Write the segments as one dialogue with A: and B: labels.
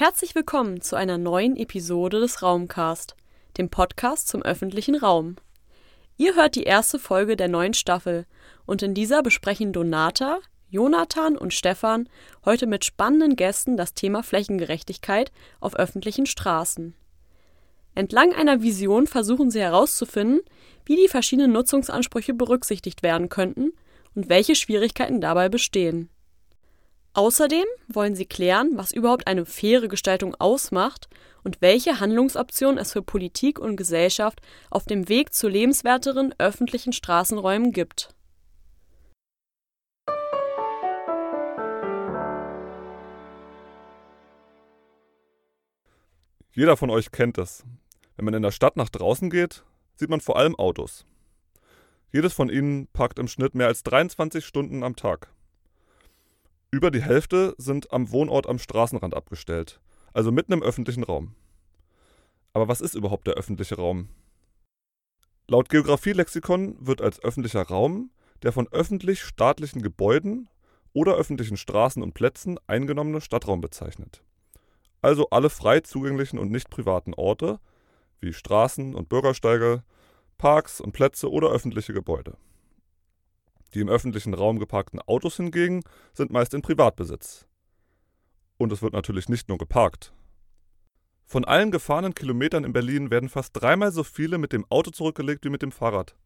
A: Herzlich willkommen zu einer neuen Episode des Raumcast, dem Podcast zum öffentlichen Raum. Ihr hört die erste Folge der neuen Staffel und in dieser besprechen Donata, Jonathan und Stefan heute mit spannenden Gästen das Thema Flächengerechtigkeit auf öffentlichen Straßen. Entlang einer Vision versuchen sie herauszufinden, wie die verschiedenen Nutzungsansprüche berücksichtigt werden könnten und welche Schwierigkeiten dabei bestehen. Außerdem wollen sie klären, was überhaupt eine faire Gestaltung ausmacht und welche Handlungsoptionen es für Politik und Gesellschaft auf dem Weg zu lebenswerteren öffentlichen Straßenräumen gibt.
B: Jeder von euch kennt es. Wenn man in der Stadt nach draußen geht, sieht man vor allem Autos. Jedes von ihnen parkt im Schnitt mehr als 23 Stunden am Tag. Über die Hälfte sind am Wohnort am Straßenrand abgestellt, also mitten im öffentlichen Raum. Aber was ist überhaupt der öffentliche Raum? Laut Geografielexikon wird als öffentlicher Raum der von öffentlich-staatlichen Gebäuden oder öffentlichen Straßen und Plätzen eingenommene Stadtraum bezeichnet also alle frei zugänglichen und nicht privaten Orte wie Straßen und Bürgersteige, Parks und Plätze oder öffentliche Gebäude. Die im öffentlichen Raum geparkten Autos hingegen sind meist in Privatbesitz. Und es wird natürlich nicht nur geparkt. Von allen gefahrenen Kilometern in Berlin werden fast dreimal so viele mit dem Auto zurückgelegt wie mit dem Fahrrad.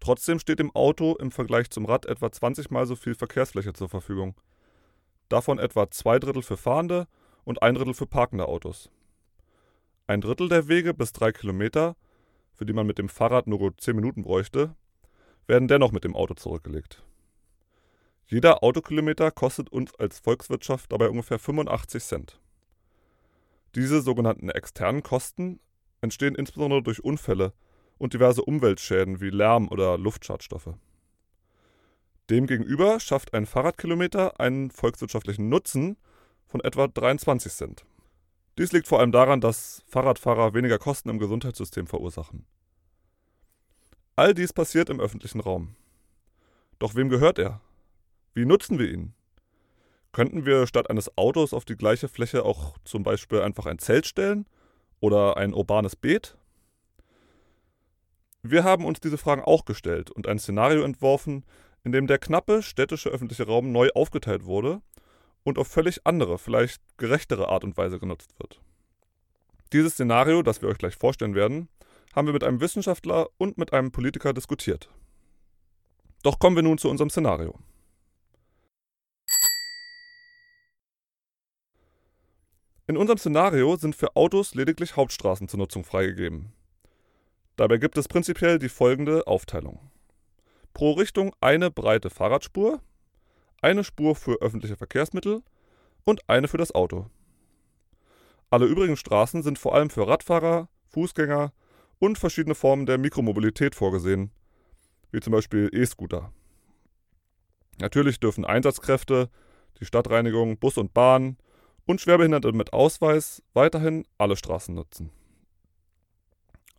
B: Trotzdem steht dem Auto im Vergleich zum Rad etwa 20 mal so viel Verkehrsfläche zur Verfügung. Davon etwa zwei Drittel für Fahrende und ein Drittel für parkende Autos. Ein Drittel der Wege bis drei Kilometer, für die man mit dem Fahrrad nur gut zehn Minuten bräuchte, werden dennoch mit dem Auto zurückgelegt. Jeder Autokilometer kostet uns als Volkswirtschaft dabei ungefähr 85 Cent. Diese sogenannten externen Kosten entstehen insbesondere durch Unfälle und diverse Umweltschäden wie Lärm oder Luftschadstoffe. Demgegenüber schafft ein Fahrradkilometer einen volkswirtschaftlichen Nutzen von etwa 23 Cent. Dies liegt vor allem daran, dass Fahrradfahrer weniger Kosten im Gesundheitssystem verursachen. All dies passiert im öffentlichen Raum. Doch wem gehört er? Wie nutzen wir ihn? Könnten wir statt eines Autos auf die gleiche Fläche auch zum Beispiel einfach ein Zelt stellen oder ein urbanes Beet? Wir haben uns diese Fragen auch gestellt und ein Szenario entworfen, in dem der knappe städtische öffentliche Raum neu aufgeteilt wurde und auf völlig andere, vielleicht gerechtere Art und Weise genutzt wird. Dieses Szenario, das wir euch gleich vorstellen werden, haben wir mit einem Wissenschaftler und mit einem Politiker diskutiert. Doch kommen wir nun zu unserem Szenario. In unserem Szenario sind für Autos lediglich Hauptstraßen zur Nutzung freigegeben. Dabei gibt es prinzipiell die folgende Aufteilung. Pro Richtung eine breite Fahrradspur, eine Spur für öffentliche Verkehrsmittel und eine für das Auto. Alle übrigen Straßen sind vor allem für Radfahrer, Fußgänger und verschiedene Formen der Mikromobilität vorgesehen, wie zum Beispiel E-Scooter. Natürlich dürfen Einsatzkräfte, die Stadtreinigung, Bus und Bahn und Schwerbehinderte mit Ausweis weiterhin alle Straßen nutzen.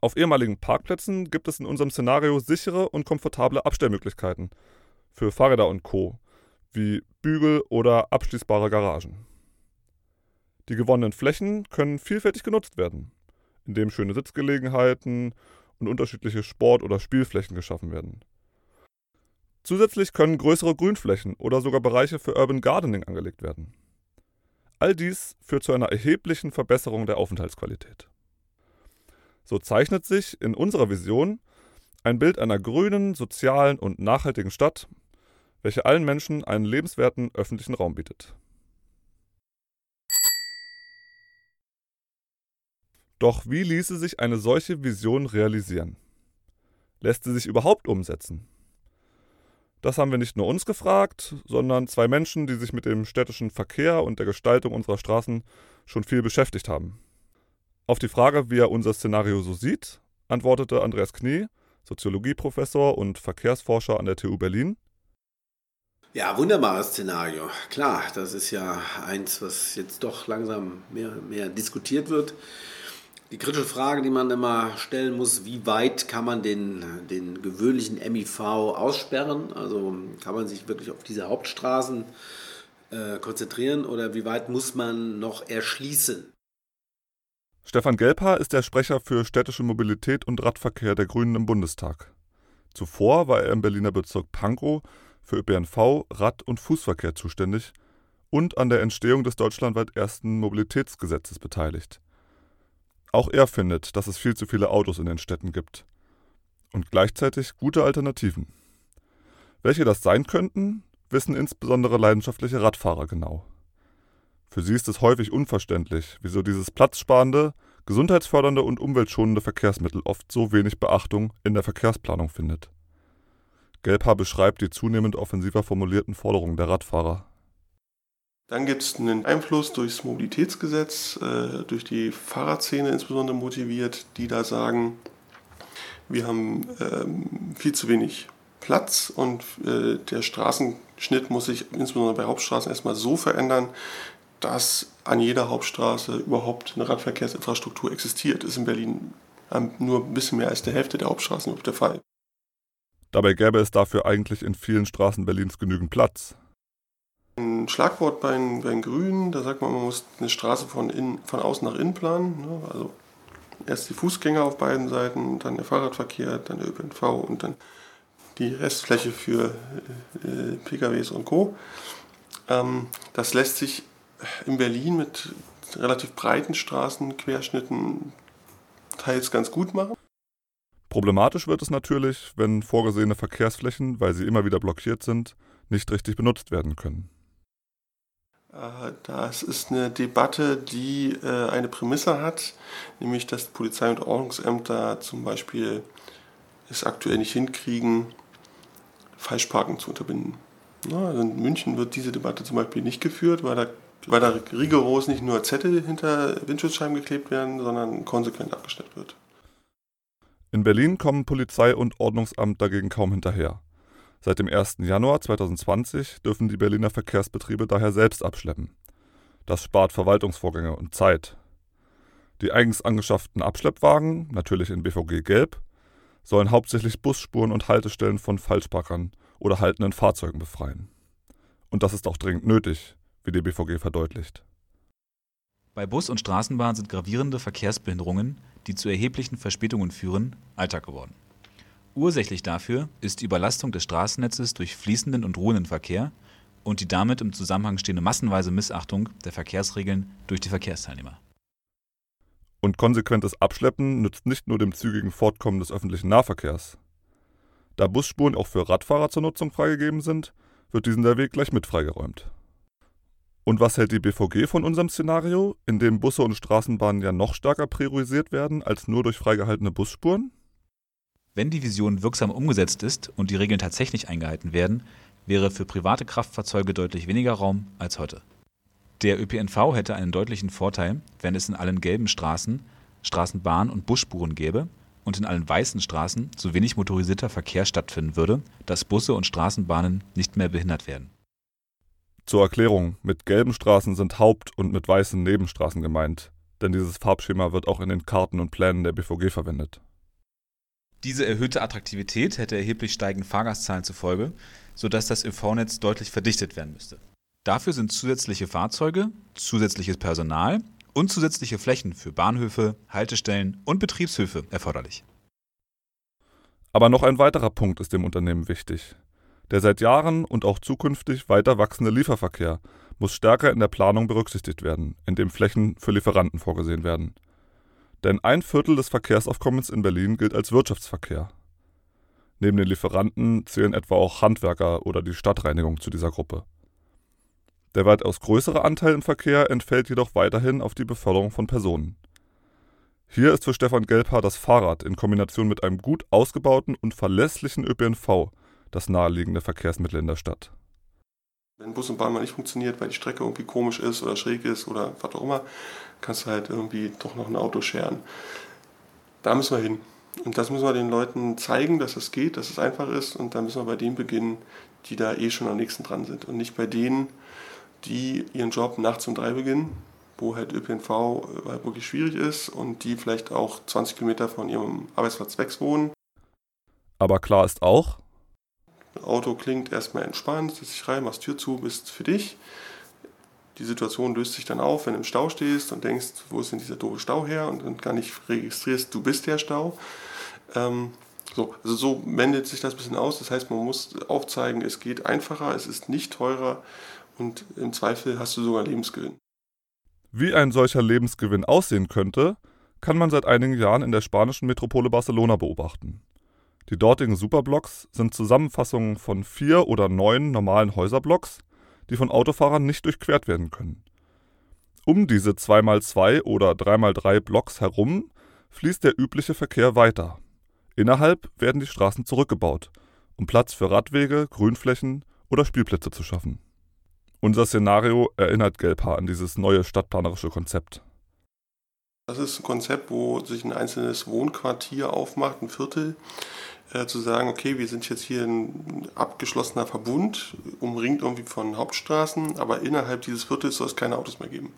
B: Auf ehemaligen Parkplätzen gibt es in unserem Szenario sichere und komfortable Abstellmöglichkeiten für Fahrräder und Co wie Bügel oder abschließbare Garagen. Die gewonnenen Flächen können vielfältig genutzt werden, indem schöne Sitzgelegenheiten und unterschiedliche Sport- oder Spielflächen geschaffen werden. Zusätzlich können größere Grünflächen oder sogar Bereiche für Urban Gardening angelegt werden. All dies führt zu einer erheblichen Verbesserung der Aufenthaltsqualität. So zeichnet sich in unserer Vision ein Bild einer grünen, sozialen und nachhaltigen Stadt welche allen Menschen einen lebenswerten öffentlichen Raum bietet. Doch wie ließe sich eine solche Vision realisieren? Lässt sie sich überhaupt umsetzen? Das haben wir nicht nur uns gefragt, sondern zwei Menschen, die sich mit dem städtischen Verkehr und der Gestaltung unserer Straßen schon viel beschäftigt haben. Auf die Frage, wie er unser Szenario so sieht, antwortete Andreas Knie, Soziologieprofessor und Verkehrsforscher an der TU Berlin,
C: ja, wunderbares Szenario. Klar, das ist ja eins, was jetzt doch langsam mehr, mehr diskutiert wird. Die kritische Frage, die man immer stellen muss, wie weit kann man den, den gewöhnlichen MIV aussperren? Also kann man sich wirklich auf diese Hauptstraßen äh, konzentrieren oder wie weit muss man noch erschließen?
B: Stefan Gelper ist der Sprecher für städtische Mobilität und Radverkehr der Grünen im Bundestag. Zuvor war er im Berliner Bezirk Pankow für ÖPNV, Rad- und Fußverkehr zuständig und an der Entstehung des deutschlandweit ersten Mobilitätsgesetzes beteiligt. Auch er findet, dass es viel zu viele Autos in den Städten gibt. Und gleichzeitig gute Alternativen. Welche das sein könnten, wissen insbesondere leidenschaftliche Radfahrer genau. Für sie ist es häufig unverständlich, wieso dieses platzsparende, gesundheitsfördernde und umweltschonende Verkehrsmittel oft so wenig Beachtung in der Verkehrsplanung findet. Gelbhaar beschreibt die zunehmend offensiver formulierten Forderungen der Radfahrer.
D: Dann gibt es einen Einfluss durchs Mobilitätsgesetz, äh, durch die Fahrradszene insbesondere motiviert, die da sagen, wir haben ähm, viel zu wenig Platz und äh, der Straßenschnitt muss sich insbesondere bei Hauptstraßen erstmal so verändern, dass an jeder Hauptstraße überhaupt eine Radverkehrsinfrastruktur existiert. Ist in Berlin nur ein bisschen mehr als der Hälfte der Hauptstraßen der Fall.
B: Dabei gäbe es dafür eigentlich in vielen Straßen Berlins genügend Platz.
D: Schlagwort bei den, bei den Grünen, da sagt man, man muss eine Straße von, in, von außen nach innen planen. Ne? Also erst die Fußgänger auf beiden Seiten, dann der Fahrradverkehr, dann der ÖPNV und dann die Restfläche für äh, PKWs und Co. Ähm, das lässt sich in Berlin mit relativ breiten Straßenquerschnitten teils ganz gut machen.
B: Problematisch wird es natürlich, wenn vorgesehene Verkehrsflächen, weil sie immer wieder blockiert sind, nicht richtig benutzt werden können.
D: Äh, das ist eine Debatte, die äh, eine Prämisse hat, nämlich dass Polizei und Ordnungsämter zum Beispiel es aktuell nicht hinkriegen, Falschparken zu unterbinden. Also in München wird diese Debatte zum Beispiel nicht geführt, weil da weil da rigoros nicht nur Zettel hinter Windschutzscheiben geklebt werden, sondern konsequent abgestellt wird.
B: In Berlin kommen Polizei und Ordnungsamt dagegen kaum hinterher. Seit dem 1. Januar 2020 dürfen die Berliner Verkehrsbetriebe daher selbst abschleppen. Das spart Verwaltungsvorgänge und Zeit. Die eigens angeschafften Abschleppwagen, natürlich in BVG gelb, sollen hauptsächlich Busspuren und Haltestellen von Falschparkern oder haltenden Fahrzeugen befreien. Und das ist auch dringend nötig, wie die BVG verdeutlicht.
E: Bei Bus und Straßenbahn sind gravierende Verkehrsbehinderungen, die zu erheblichen Verspätungen führen, Alltag geworden. Ursächlich dafür ist die Überlastung des Straßennetzes durch fließenden und ruhenden Verkehr und die damit im Zusammenhang stehende massenweise Missachtung der Verkehrsregeln durch die Verkehrsteilnehmer.
B: Und konsequentes Abschleppen nützt nicht nur dem zügigen Fortkommen des öffentlichen Nahverkehrs. Da Busspuren auch für Radfahrer zur Nutzung freigegeben sind, wird diesen der Weg gleich mit freigeräumt. Und was hält die BVG von unserem Szenario, in dem Busse und Straßenbahnen ja noch stärker priorisiert werden als nur durch freigehaltene Busspuren?
E: Wenn die Vision wirksam umgesetzt ist und die Regeln tatsächlich eingehalten werden, wäre für private Kraftfahrzeuge deutlich weniger Raum als heute. Der ÖPNV hätte einen deutlichen Vorteil, wenn es in allen gelben Straßen Straßenbahn- und Busspuren gäbe und in allen weißen Straßen so wenig motorisierter Verkehr stattfinden würde, dass Busse und Straßenbahnen nicht mehr behindert werden.
B: Zur Erklärung, mit gelben Straßen sind Haupt- und mit weißen Nebenstraßen gemeint, denn dieses Farbschema wird auch in den Karten und Plänen der BVG verwendet.
E: Diese erhöhte Attraktivität hätte erheblich steigende Fahrgastzahlen zur Folge, sodass das ÖV-Netz deutlich verdichtet werden müsste. Dafür sind zusätzliche Fahrzeuge, zusätzliches Personal und zusätzliche Flächen für Bahnhöfe, Haltestellen und Betriebshöfe erforderlich.
B: Aber noch ein weiterer Punkt ist dem Unternehmen wichtig. Der seit Jahren und auch zukünftig weiter wachsende Lieferverkehr muss stärker in der Planung berücksichtigt werden, indem Flächen für Lieferanten vorgesehen werden. Denn ein Viertel des Verkehrsaufkommens in Berlin gilt als Wirtschaftsverkehr. Neben den Lieferanten zählen etwa auch Handwerker oder die Stadtreinigung zu dieser Gruppe. Der weitaus größere Anteil im Verkehr entfällt jedoch weiterhin auf die Beförderung von Personen. Hier ist für Stefan Gelbhaar das Fahrrad in Kombination mit einem gut ausgebauten und verlässlichen ÖPNV das naheliegende Verkehrsmittel in der Stadt.
D: Wenn Bus und Bahn mal nicht funktioniert, weil die Strecke irgendwie komisch ist oder schräg ist oder was auch immer, kannst du halt irgendwie doch noch ein Auto scheren. Da müssen wir hin. Und das müssen wir den Leuten zeigen, dass es geht, dass es einfach ist. Und da müssen wir bei denen beginnen, die da eh schon am nächsten dran sind. Und nicht bei denen, die ihren Job nachts um drei beginnen, wo halt ÖPNV halt wirklich schwierig ist und die vielleicht auch 20 Kilometer von ihrem Arbeitsplatz weg wohnen.
B: Aber klar ist auch,
D: Auto klingt erstmal entspannt, setzt dich rein, machst Tür zu, bist für dich. die Situation löst sich dann auf, wenn du im Stau stehst und denkst, wo ist denn dieser doofe Stau her und dann gar nicht registrierst, du bist der Stau. Ähm, so, also so wendet sich das ein bisschen aus. Das heißt, man muss aufzeigen, es geht einfacher, es ist nicht teurer und im Zweifel hast du sogar Lebensgewinn.
B: Wie ein solcher Lebensgewinn aussehen könnte, kann man seit einigen Jahren in der spanischen Metropole Barcelona beobachten. Die dortigen Superblocks sind Zusammenfassungen von vier oder neun normalen Häuserblocks, die von Autofahrern nicht durchquert werden können. Um diese 2x2 oder 3x3 Blocks herum fließt der übliche Verkehr weiter. Innerhalb werden die Straßen zurückgebaut, um Platz für Radwege, Grünflächen oder Spielplätze zu schaffen. Unser Szenario erinnert Gelbhaar an dieses neue stadtplanerische Konzept.
D: Das ist ein Konzept, wo sich ein einzelnes Wohnquartier aufmacht, ein Viertel, äh, zu sagen, okay, wir sind jetzt hier ein abgeschlossener Verbund, umringt irgendwie von Hauptstraßen, aber innerhalb dieses Viertels soll es keine Autos mehr geben.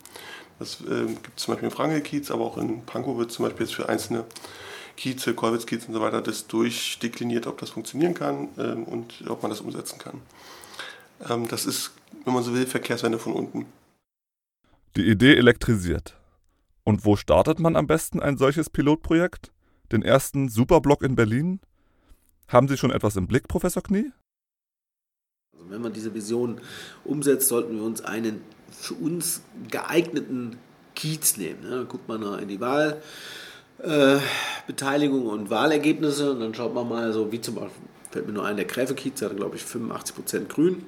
D: Das äh, gibt es zum Beispiel im Frangelkiez, aber auch in Pankow wird zum Beispiel jetzt für einzelne Kieze, Kolwitzkiez und so weiter das durchdekliniert, ob das funktionieren kann äh, und ob man das umsetzen kann. Ähm, das ist, wenn man so will, Verkehrswende von unten.
B: Die Idee elektrisiert. Und wo startet man am besten ein solches Pilotprojekt? Den ersten Superblock in Berlin? Haben Sie schon etwas im Blick, Professor Knie?
C: Also wenn man diese Vision umsetzt, sollten wir uns einen für uns geeigneten Kiez nehmen. Ne? guckt man in die Wahlbeteiligung äh, und Wahlergebnisse und dann schaut man mal so, wie zum Beispiel, fällt mir nur ein, der Gräfe-Kiez, der hatte glaube ich 85% Grün.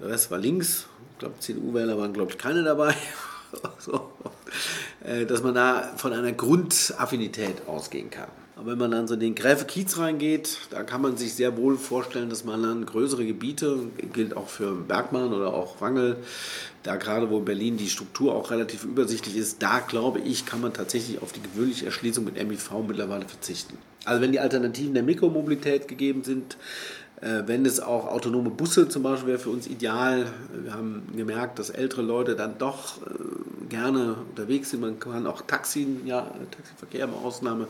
C: Der Rest war links. Ich glaube, CDU-Wähler waren glaube ich keine dabei. so. Äh, dass man da von einer Grundaffinität ausgehen kann. Aber wenn man dann so in den Gräfe-Kiez reingeht, da kann man sich sehr wohl vorstellen, dass man dann größere Gebiete, gilt auch für Bergmann oder auch Wangel, da gerade wo in Berlin die Struktur auch relativ übersichtlich ist, da glaube ich, kann man tatsächlich auf die gewöhnliche Erschließung mit MIV mittlerweile verzichten. Also wenn die Alternativen der Mikromobilität gegeben sind, äh, wenn es auch autonome Busse zum Beispiel wäre für uns ideal. Wir haben gemerkt, dass ältere Leute dann doch äh, gerne unterwegs sind. Man kann auch Taxi, ja, Taxiverkehr im Ausnahme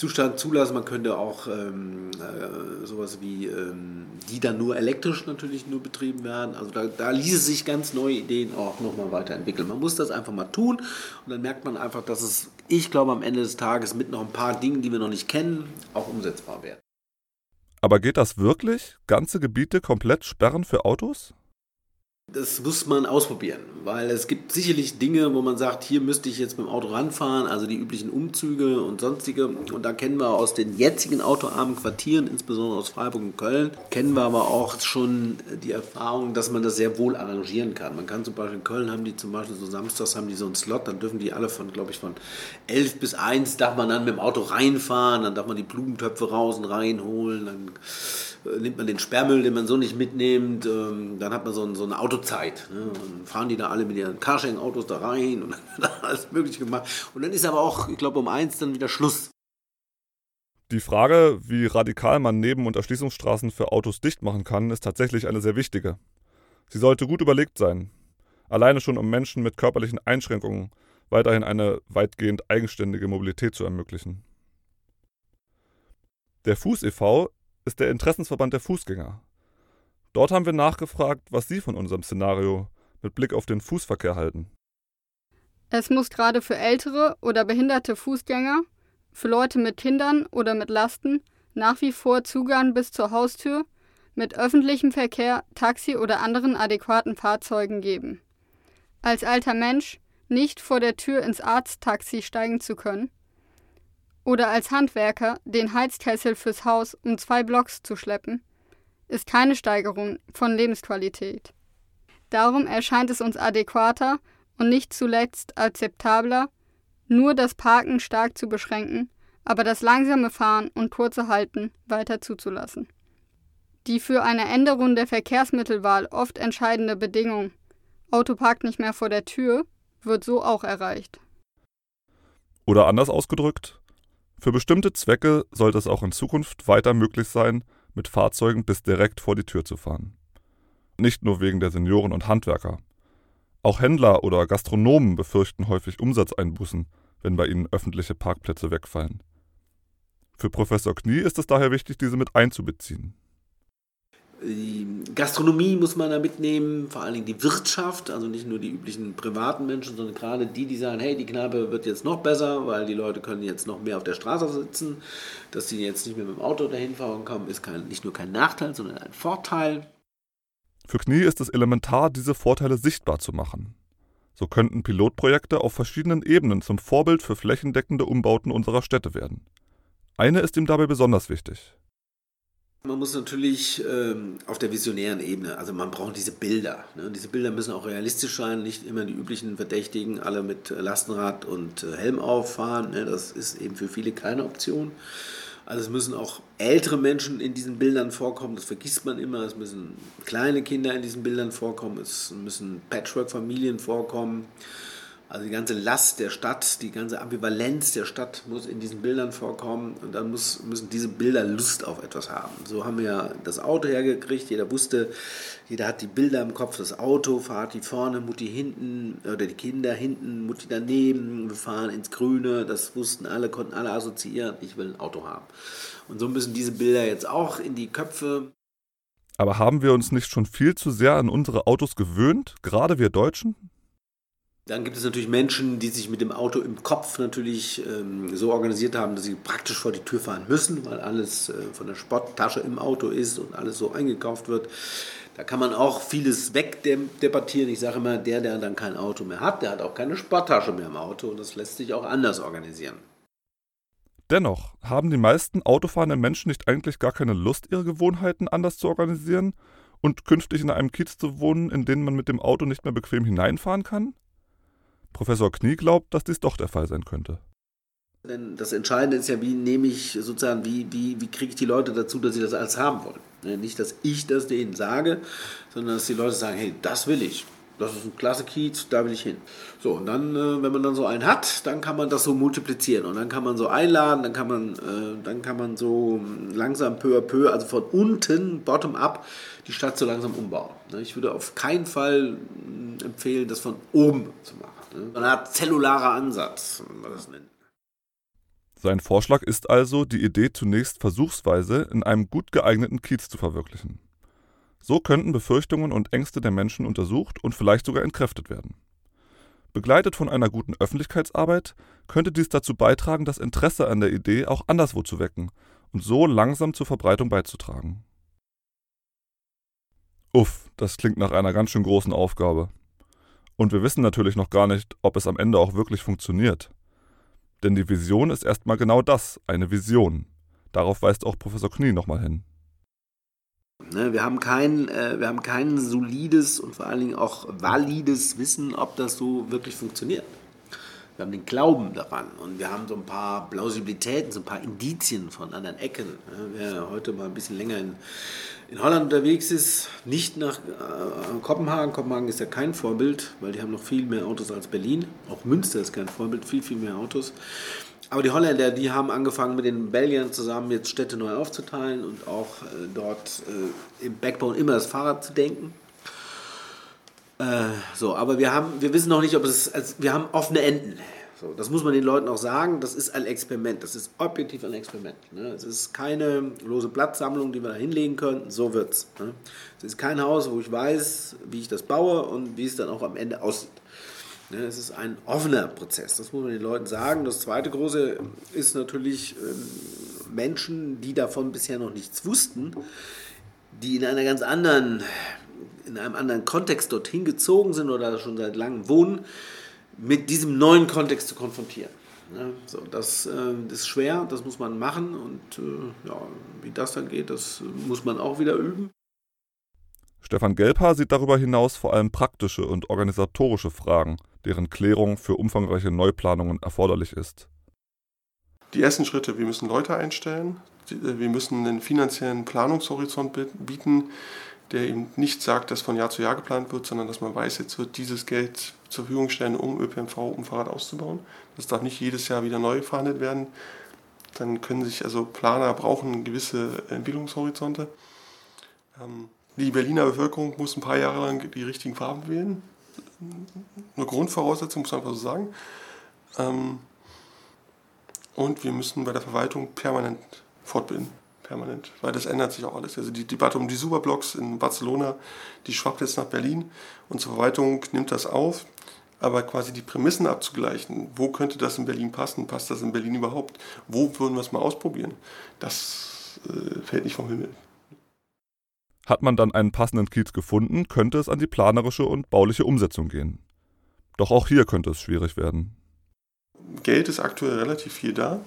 C: Zustand zulassen. Man könnte auch ähm, äh, sowas wie, ähm, die dann nur elektrisch natürlich nur betrieben werden. Also da, da ließe sich ganz neue Ideen auch nochmal weiterentwickeln. Man muss das einfach mal tun und dann merkt man einfach, dass es, ich glaube, am Ende des Tages mit noch ein paar Dingen, die wir noch nicht kennen, auch umsetzbar wäre.
B: Aber geht das wirklich? Ganze Gebiete komplett sperren für Autos?
C: Das muss man ausprobieren, weil es gibt sicherlich Dinge, wo man sagt, hier müsste ich jetzt mit dem Auto ranfahren, also die üblichen Umzüge und sonstige. Und da kennen wir aus den jetzigen autoarmen Quartieren, insbesondere aus Freiburg und Köln, kennen wir aber auch schon die Erfahrung, dass man das sehr wohl arrangieren kann. Man kann zum Beispiel in Köln haben die zum Beispiel so samstags haben die so einen Slot, dann dürfen die alle von, glaube ich, von 11 bis 1 darf man dann mit dem Auto reinfahren, dann darf man die Blumentöpfe raus und reinholen, dann nimmt man den Sperrmüll, den man so nicht mitnimmt, ähm, dann hat man so, so eine Autozeit. Ne? Und fahren die da alle mit ihren Carsharing-Autos da rein und dann alles Mögliche gemacht. Und dann ist aber auch, ich glaube, um eins dann wieder Schluss.
B: Die Frage, wie radikal man Neben- und Erschließungsstraßen für Autos dicht machen kann, ist tatsächlich eine sehr wichtige. Sie sollte gut überlegt sein. Alleine schon, um Menschen mit körperlichen Einschränkungen weiterhin eine weitgehend eigenständige Mobilität zu ermöglichen. Der Fuß e.V ist der Interessensverband der Fußgänger. Dort haben wir nachgefragt, was Sie von unserem Szenario mit Blick auf den Fußverkehr halten.
F: Es muss gerade für ältere oder behinderte Fußgänger, für Leute mit Kindern oder mit Lasten nach wie vor Zugang bis zur Haustür mit öffentlichem Verkehr, Taxi oder anderen adäquaten Fahrzeugen geben. Als alter Mensch nicht vor der Tür ins Arzttaxi steigen zu können, oder als Handwerker den Heizkessel fürs Haus um zwei Blocks zu schleppen, ist keine Steigerung von Lebensqualität. Darum erscheint es uns adäquater und nicht zuletzt akzeptabler, nur das Parken stark zu beschränken, aber das langsame Fahren und kurze Halten weiter zuzulassen. Die für eine Änderung der Verkehrsmittelwahl oft entscheidende Bedingung Auto parkt nicht mehr vor der Tür wird so auch erreicht.
B: Oder anders ausgedrückt, für bestimmte Zwecke sollte es auch in Zukunft weiter möglich sein, mit Fahrzeugen bis direkt vor die Tür zu fahren. Nicht nur wegen der Senioren und Handwerker. Auch Händler oder Gastronomen befürchten häufig Umsatzeinbußen, wenn bei ihnen öffentliche Parkplätze wegfallen. Für Professor Knie ist es daher wichtig, diese mit einzubeziehen.
C: Die Gastronomie muss man da mitnehmen, vor allen Dingen die Wirtschaft, also nicht nur die üblichen privaten Menschen, sondern gerade die, die sagen, hey, die Kneipe wird jetzt noch besser, weil die Leute können jetzt noch mehr auf der Straße sitzen. Dass sie jetzt nicht mehr mit dem Auto dahin fahren kommen, ist kein, nicht nur kein Nachteil, sondern ein Vorteil.
B: Für Knie ist es elementar, diese Vorteile sichtbar zu machen. So könnten Pilotprojekte auf verschiedenen Ebenen zum Vorbild für flächendeckende Umbauten unserer Städte werden. Eine ist ihm dabei besonders wichtig.
C: Man muss natürlich ähm, auf der visionären Ebene, also man braucht diese Bilder. Ne? Diese Bilder müssen auch realistisch sein, nicht immer die üblichen Verdächtigen, alle mit Lastenrad und äh, Helm auffahren. Ne? Das ist eben für viele keine Option. Also es müssen auch ältere Menschen in diesen Bildern vorkommen, das vergisst man immer. Es müssen kleine Kinder in diesen Bildern vorkommen, es müssen Patchwork-Familien vorkommen. Also die ganze Last der Stadt, die ganze Ambivalenz der Stadt muss in diesen Bildern vorkommen und dann muss, müssen diese Bilder Lust auf etwas haben. So haben wir das Auto hergekriegt, jeder wusste, jeder hat die Bilder im Kopf, das Auto, fahrt die vorne, Mutti hinten oder die Kinder hinten, Mutti daneben, wir fahren ins Grüne, das wussten alle, konnten alle assoziieren, ich will ein Auto haben. Und so müssen diese Bilder jetzt auch in die Köpfe.
B: Aber haben wir uns nicht schon viel zu sehr an unsere Autos gewöhnt, gerade wir Deutschen?
C: Dann gibt es natürlich Menschen, die sich mit dem Auto im Kopf natürlich ähm, so organisiert haben, dass sie praktisch vor die Tür fahren müssen, weil alles äh, von der Sporttasche im Auto ist und alles so eingekauft wird. Da kann man auch vieles wegdebattieren. Ich sage immer, der, der dann kein Auto mehr hat, der hat auch keine Sporttasche mehr im Auto und das lässt sich auch anders organisieren.
B: Dennoch haben die meisten autofahrenden Menschen nicht eigentlich gar keine Lust, ihre Gewohnheiten anders zu organisieren und künftig in einem Kiez zu wohnen, in den man mit dem Auto nicht mehr bequem hineinfahren kann? Professor Knie glaubt, dass dies doch der Fall sein könnte.
C: Denn das Entscheidende ist ja, wie nehme ich sozusagen, wie, wie, wie kriege ich die Leute dazu, dass sie das alles haben wollen. Ne, nicht, dass ich das denen sage, sondern dass die Leute sagen, hey, das will ich. Das ist ein klasse Kiez, da will ich hin. So, und dann, äh, wenn man dann so einen hat, dann kann man das so multiplizieren und dann kann man so einladen, dann kann man, äh, dann kann man so langsam peu à peu, also von unten, bottom up, die Stadt so langsam umbauen. Ne, ich würde auf keinen Fall empfehlen, das von oben zu machen. Ne? Eine Art zellularer Ansatz, wenn man das nennt.
B: Sein Vorschlag ist also, die Idee zunächst versuchsweise in einem gut geeigneten Kiez zu verwirklichen. So könnten Befürchtungen und Ängste der Menschen untersucht und vielleicht sogar entkräftet werden. Begleitet von einer guten Öffentlichkeitsarbeit könnte dies dazu beitragen, das Interesse an der Idee auch anderswo zu wecken und so langsam zur Verbreitung beizutragen. Uff, das klingt nach einer ganz schön großen Aufgabe. Und wir wissen natürlich noch gar nicht, ob es am Ende auch wirklich funktioniert. Denn die Vision ist erstmal genau das, eine Vision. Darauf weist auch Professor Knie nochmal hin.
C: Ne, wir haben, kein, äh, wir haben kein solides und vor allen Dingen auch valides Wissen, ob das so wirklich funktioniert. Wir haben den Glauben daran und wir haben so ein paar Plausibilitäten, so ein paar Indizien von anderen Ecken. Wer heute mal ein bisschen länger in, in Holland unterwegs ist, nicht nach äh, Kopenhagen. Kopenhagen ist ja kein Vorbild, weil die haben noch viel mehr Autos als Berlin. Auch Münster ist kein Vorbild, viel, viel mehr Autos. Aber die Holländer, die haben angefangen mit den Belgiern zusammen jetzt Städte neu aufzuteilen und auch äh, dort äh, im Backbone immer das Fahrrad zu denken. Äh, so, aber wir haben, wir wissen noch nicht, ob es, also wir haben offene Enden. So, das muss man den Leuten auch sagen. Das ist ein Experiment. Das ist objektiv ein Experiment. Ne? Es ist keine lose Blattsammlung, die wir da hinlegen können. So wird's. Ne? Es ist kein Haus, wo ich weiß, wie ich das baue und wie es dann auch am Ende aussieht. Ne? Es ist ein offener Prozess. Das muss man den Leuten sagen. Das zweite große ist natürlich ähm, Menschen, die davon bisher noch nichts wussten, die in einer ganz anderen in einem anderen Kontext dorthin gezogen sind oder schon seit langem wohnen, mit diesem neuen Kontext zu konfrontieren. Ja, so, das, äh, ist schwer, das muss man machen und äh, ja, wie das dann geht, das muss man auch wieder üben.
B: Stefan Gelbhaar sieht darüber hinaus vor allem praktische und organisatorische Fragen, deren Klärung für umfangreiche Neuplanungen erforderlich ist.
D: Die ersten Schritte, wir müssen Leute einstellen, wir müssen einen finanziellen Planungshorizont bieten, der eben nicht sagt, dass von Jahr zu Jahr geplant wird, sondern dass man weiß, jetzt wird dieses Geld zur Verfügung stellen, um ÖPNV, um Fahrrad auszubauen. Das darf nicht jedes Jahr wieder neu verhandelt werden. Dann können sich also Planer brauchen gewisse Entwicklungshorizonte. Ähm, die Berliner Bevölkerung muss ein paar Jahre lang die richtigen Farben wählen. Eine Grundvoraussetzung, muss man einfach so sagen. Ähm, und wir müssen bei der Verwaltung permanent fortbilden permanent, weil das ändert sich auch alles. Also die Debatte um die Superblocks in Barcelona, die schwappt jetzt nach Berlin. Unsere Verwaltung nimmt das auf, aber quasi die Prämissen abzugleichen, wo könnte das in Berlin passen, passt das in Berlin überhaupt, wo würden wir es mal ausprobieren, das äh, fällt nicht vom Himmel.
B: Hat man dann einen passenden Kiez gefunden, könnte es an die planerische und bauliche Umsetzung gehen. Doch auch hier könnte es schwierig werden.
D: Geld ist aktuell relativ viel da.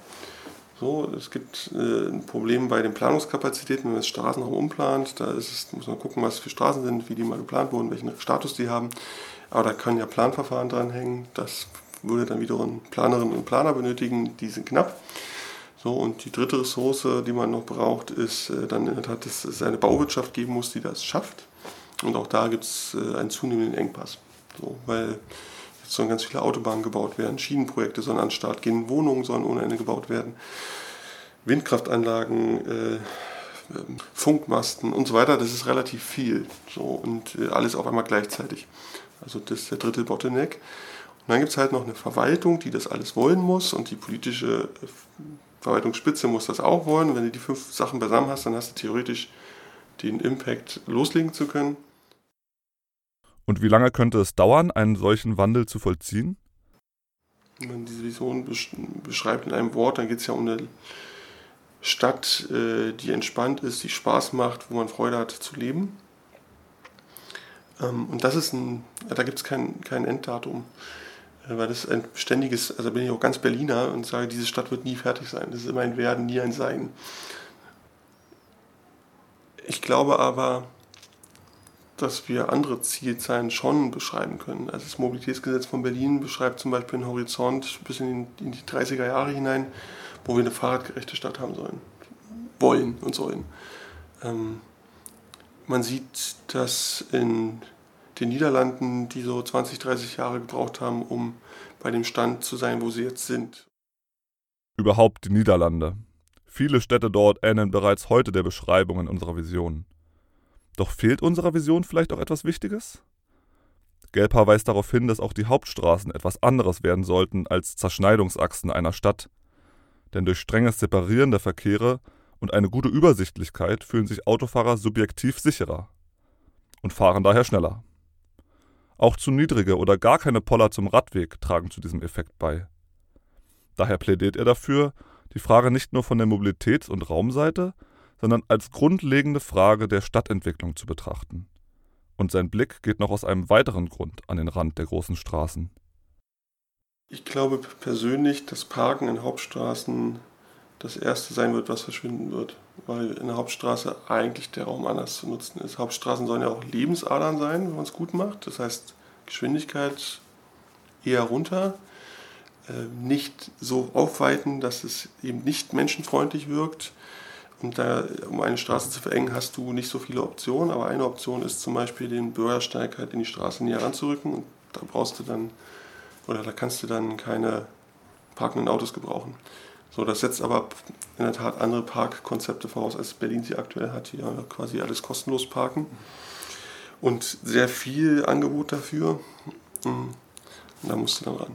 D: So, es gibt äh, ein Problem bei den Planungskapazitäten, wenn man das Straßenraum umplant. Da es, muss man gucken, was für Straßen sind, wie die mal geplant wurden, welchen Status die haben. Aber da können ja Planverfahren dranhängen. Das würde dann wiederum Planerinnen und Planer benötigen. Die sind knapp. So, und die dritte Ressource, die man noch braucht, ist äh, dann in der Tat, dass es eine Bauwirtschaft geben muss, die das schafft. Und auch da gibt es äh, einen zunehmenden Engpass. So, weil jetzt sollen ganz viele Autobahnen gebaut werden, Schienenprojekte sollen an den Start gehen, Wohnungen sollen ohne Ende gebaut werden, Windkraftanlagen, äh, ähm, Funkmasten und so weiter. Das ist relativ viel. So, und äh, alles auf einmal gleichzeitig. Also das ist der dritte Bottleneck. Und dann gibt es halt noch eine Verwaltung, die das alles wollen muss und die politische äh, Verwaltungsspitze muss das auch wollen. Wenn du die fünf Sachen beisammen hast, dann hast du theoretisch den Impact loslegen zu können.
B: Und wie lange könnte es dauern, einen solchen Wandel zu vollziehen?
D: Wenn man diese Vision beschreibt in einem Wort, dann geht es ja um eine Stadt, äh, die entspannt ist, die Spaß macht, wo man Freude hat zu leben. Ähm, und das ist ein, da gibt es kein, kein Enddatum, äh, weil das ein ständiges, also bin ich auch ganz Berliner und sage, diese Stadt wird nie fertig sein. Das ist immer ein Werden, nie ein Sein. Ich glaube aber, dass wir andere Zielzahlen schon beschreiben können. Also das Mobilitätsgesetz von Berlin beschreibt zum Beispiel einen Horizont bis in die 30er Jahre hinein, wo wir eine fahrradgerechte Stadt haben sollen, wollen und sollen. Ähm, man sieht, dass in den Niederlanden, die so 20, 30 Jahre gebraucht haben, um bei dem Stand zu sein, wo sie jetzt sind.
B: Überhaupt die Niederlande. Viele Städte dort ähneln bereits heute der Beschreibung in unserer Vision. Doch fehlt unserer Vision vielleicht auch etwas Wichtiges? Gelper weist darauf hin, dass auch die Hauptstraßen etwas anderes werden sollten als Zerschneidungsachsen einer Stadt. Denn durch strenges Separieren der Verkehre und eine gute Übersichtlichkeit fühlen sich Autofahrer subjektiv sicherer und fahren daher schneller. Auch zu niedrige oder gar keine Poller zum Radweg tragen zu diesem Effekt bei. Daher plädiert er dafür, die Frage nicht nur von der Mobilitäts- und Raumseite, sondern als grundlegende Frage der Stadtentwicklung zu betrachten. Und sein Blick geht noch aus einem weiteren Grund an den Rand der großen Straßen.
D: Ich glaube persönlich, dass Parken in Hauptstraßen das erste sein wird, was verschwinden wird. Weil in der Hauptstraße eigentlich der Raum anders zu nutzen ist. Hauptstraßen sollen ja auch Lebensadern sein, wenn man es gut macht. Das heißt, Geschwindigkeit eher runter, äh, nicht so aufweiten, dass es eben nicht menschenfreundlich wirkt. Und da, um eine Straße zu verengen, hast du nicht so viele Optionen. Aber eine Option ist zum Beispiel, den Bürgersteig halt in die Straße näher ranzurücken. Und da brauchst du dann, oder da kannst du dann keine parkenden Autos gebrauchen. So, das setzt aber in der Tat andere Parkkonzepte voraus, als Berlin sie aktuell hat. Hier quasi alles kostenlos parken. Und sehr viel Angebot dafür. Hm, und da musst du dann ran.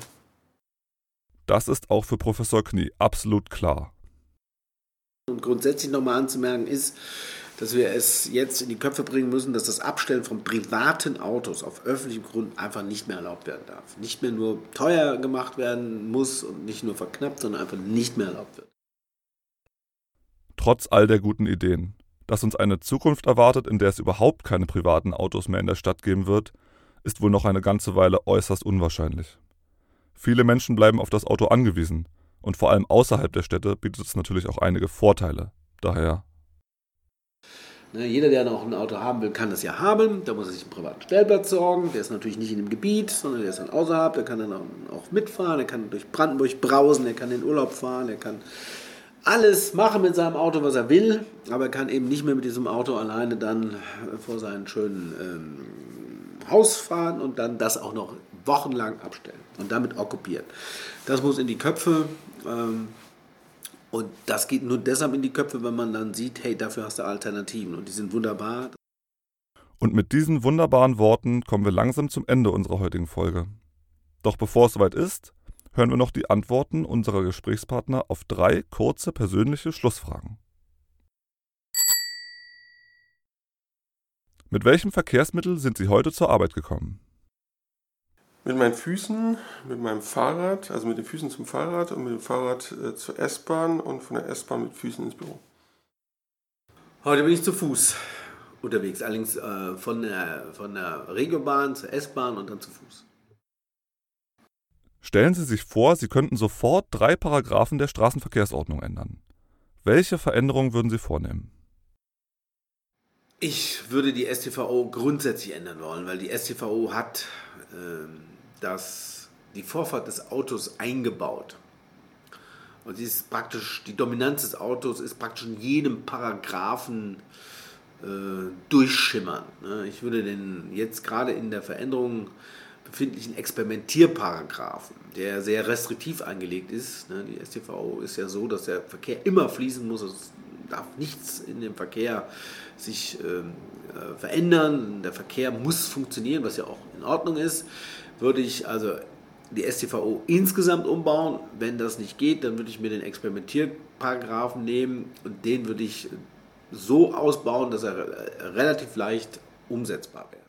B: Das ist auch für Professor Knie absolut klar.
C: Und grundsätzlich nochmal anzumerken ist, dass wir es jetzt in die Köpfe bringen müssen, dass das Abstellen von privaten Autos auf öffentlichem Grund einfach nicht mehr erlaubt werden darf. Nicht mehr nur teuer gemacht werden muss und nicht nur verknappt, sondern einfach nicht mehr erlaubt wird.
B: Trotz all der guten Ideen, dass uns eine Zukunft erwartet, in der es überhaupt keine privaten Autos mehr in der Stadt geben wird, ist wohl noch eine ganze Weile äußerst unwahrscheinlich. Viele Menschen bleiben auf das Auto angewiesen und vor allem außerhalb der Städte bietet es natürlich auch einige Vorteile. Daher
C: Ne, jeder, der noch ein Auto haben will, kann das ja haben. Da muss er sich einen privaten Stellplatz sorgen. Der ist natürlich nicht in dem Gebiet, sondern der ist dann außerhalb. Der kann dann auch mitfahren. Der kann durch Brandenburg brausen. Der kann in den Urlaub fahren. Der kann alles machen mit seinem Auto, was er will. Aber er kann eben nicht mehr mit diesem Auto alleine dann vor seinem schönen ähm, Haus fahren und dann das auch noch wochenlang abstellen und damit okkupieren. Das muss in die Köpfe. Ähm, und das geht nur deshalb in die Köpfe, wenn man dann sieht, hey, dafür hast du Alternativen und die sind wunderbar.
B: Und mit diesen wunderbaren Worten kommen wir langsam zum Ende unserer heutigen Folge. Doch bevor es soweit ist, hören wir noch die Antworten unserer Gesprächspartner auf drei kurze persönliche Schlussfragen. Mit welchem Verkehrsmittel sind Sie heute zur Arbeit gekommen?
D: Mit meinen Füßen, mit meinem Fahrrad, also mit den Füßen zum Fahrrad und mit dem Fahrrad äh, zur S-Bahn und von der S-Bahn mit Füßen ins Büro.
C: Heute bin ich zu Fuß unterwegs, allerdings äh, von, der, von der Regiobahn zur S-Bahn und dann zu Fuß.
B: Stellen Sie sich vor, Sie könnten sofort drei Paragraphen der Straßenverkehrsordnung ändern. Welche Veränderungen würden Sie vornehmen?
C: Ich würde die STVO grundsätzlich ändern wollen, weil die STVO hat äh, das, die Vorfahrt des Autos eingebaut. Und die ist praktisch, die Dominanz des Autos ist praktisch in jedem Paragraphen äh, durchschimmern. Ne? Ich würde den jetzt gerade in der Veränderung befindlichen Experimentierparagraphen, der sehr restriktiv angelegt ist. Ne? Die STVO ist ja so, dass der Verkehr immer fließen muss. Es darf nichts in dem Verkehr sich ähm, äh, verändern. Der Verkehr muss funktionieren, was ja auch in Ordnung ist. Würde ich also die STVO insgesamt umbauen. Wenn das nicht geht, dann würde ich mir den Experimentierparagraphen nehmen und den würde ich so ausbauen, dass er relativ leicht umsetzbar wäre.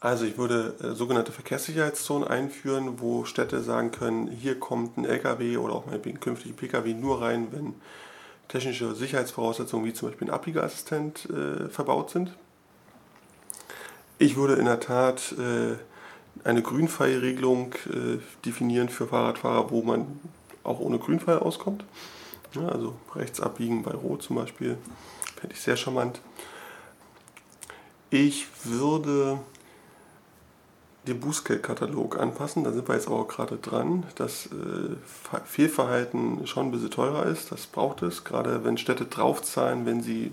D: Also ich würde äh, sogenannte Verkehrssicherheitszonen einführen, wo Städte sagen können, hier kommt ein LKW oder auch meinetwegen künftig ein PKW nur rein, wenn technische Sicherheitsvoraussetzungen wie zum Beispiel ein Abbiegeassistent äh, verbaut sind. Ich würde in der Tat äh, eine Grünpfeilregelung äh, definieren für Fahrradfahrer, wo man auch ohne Grünpfeil auskommt. Ja, also rechts abbiegen bei Rot zum Beispiel, fände ich sehr charmant. Ich würde den Bußgeldkatalog anpassen. Da sind wir jetzt auch gerade dran, dass äh, Fehlverhalten schon ein bisschen teurer ist. Das braucht es, gerade wenn Städte draufzahlen, wenn sie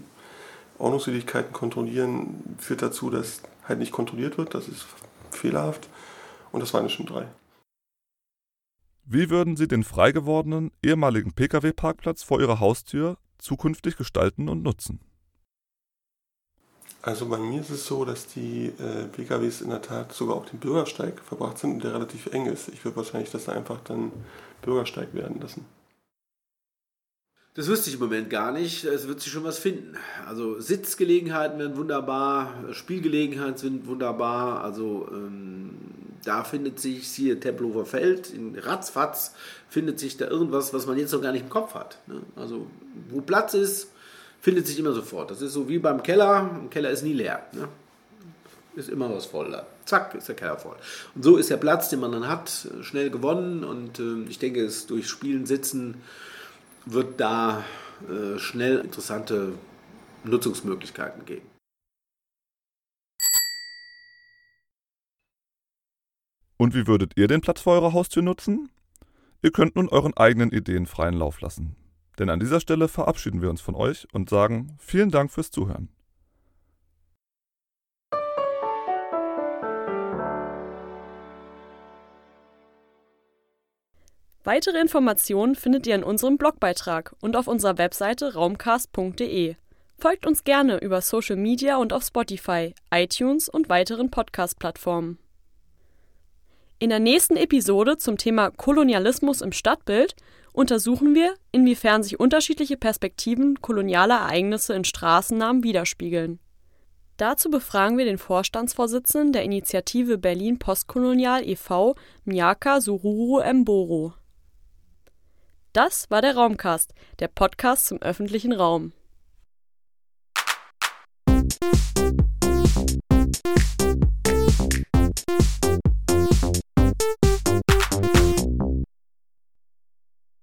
D: Ordnungswidrigkeiten kontrollieren, führt dazu, dass halt nicht kontrolliert wird. Das ist fehlerhaft. Und das waren schon drei.
B: Wie würden Sie den frei gewordenen ehemaligen Pkw-Parkplatz vor Ihrer Haustür zukünftig gestalten und nutzen?
D: Also bei mir ist es so, dass die äh, PKWs in der Tat sogar auf dem Bürgersteig verbracht sind und der relativ eng ist. Ich würde wahrscheinlich das einfach dann Bürgersteig werden lassen.
C: Das wüsste ich im Moment gar nicht. Es wird sich schon was finden. Also Sitzgelegenheiten werden wunderbar, Spielgelegenheiten sind wunderbar. Also ähm, da findet sich hier Tempelhofer Feld, in Ratzfatz findet sich da irgendwas, was man jetzt noch gar nicht im Kopf hat. Ne? Also wo Platz ist, findet sich immer sofort. Das ist so wie beim Keller. Ein Keller ist nie leer. Ne? Ist immer was voll da. Zack, ist der Keller voll. Und so ist der Platz, den man dann hat, schnell gewonnen. Und äh, ich denke, es durch Spielen, Sitzen wird da äh, schnell interessante Nutzungsmöglichkeiten geben.
B: Und wie würdet ihr den Platz vor eurer Haustür nutzen? Ihr könnt nun euren eigenen Ideen freien Lauf lassen. Denn an dieser Stelle verabschieden wir uns von euch und sagen vielen Dank fürs Zuhören.
A: Weitere Informationen findet ihr in unserem Blogbeitrag und auf unserer Webseite raumcast.de. Folgt uns gerne über Social Media und auf Spotify, iTunes und weiteren Podcast-Plattformen. In der nächsten Episode zum Thema Kolonialismus im Stadtbild untersuchen wir, inwiefern sich unterschiedliche Perspektiven kolonialer Ereignisse in Straßennamen widerspiegeln. Dazu befragen wir den Vorstandsvorsitzenden der Initiative Berlin Postkolonial e.V., Mnyaka Sururu Mboro. Das war der Raumcast, der Podcast zum öffentlichen Raum.